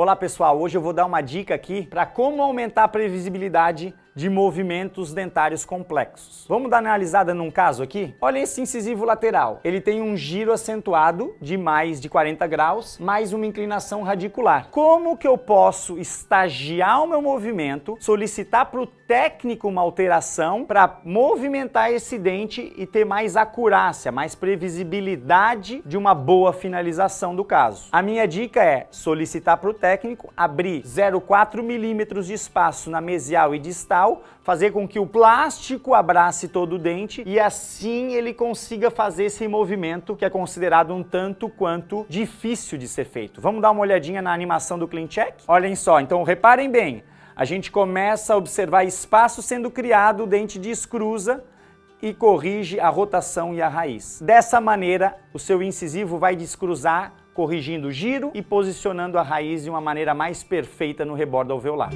Olá pessoal, hoje eu vou dar uma dica aqui para como aumentar a previsibilidade de movimentos dentários complexos. Vamos dar uma analisada num caso aqui? Olha esse incisivo lateral. Ele tem um giro acentuado de mais de 40 graus, mais uma inclinação radicular. Como que eu posso estagiar o meu movimento, solicitar para o técnico uma alteração para movimentar esse dente e ter mais acurácia, mais previsibilidade de uma boa finalização do caso? A minha dica é solicitar para o técnico abrir 0,4 milímetros de espaço na mesial e distal fazer com que o plástico abrace todo o dente e assim ele consiga fazer esse movimento que é considerado um tanto quanto difícil de ser feito. Vamos dar uma olhadinha na animação do Clean Check? Olhem só, então reparem bem, a gente começa a observar espaço sendo criado, o dente descruza e corrige a rotação e a raiz. Dessa maneira, o seu incisivo vai descruzar, corrigindo o giro e posicionando a raiz de uma maneira mais perfeita no rebordo alveolar.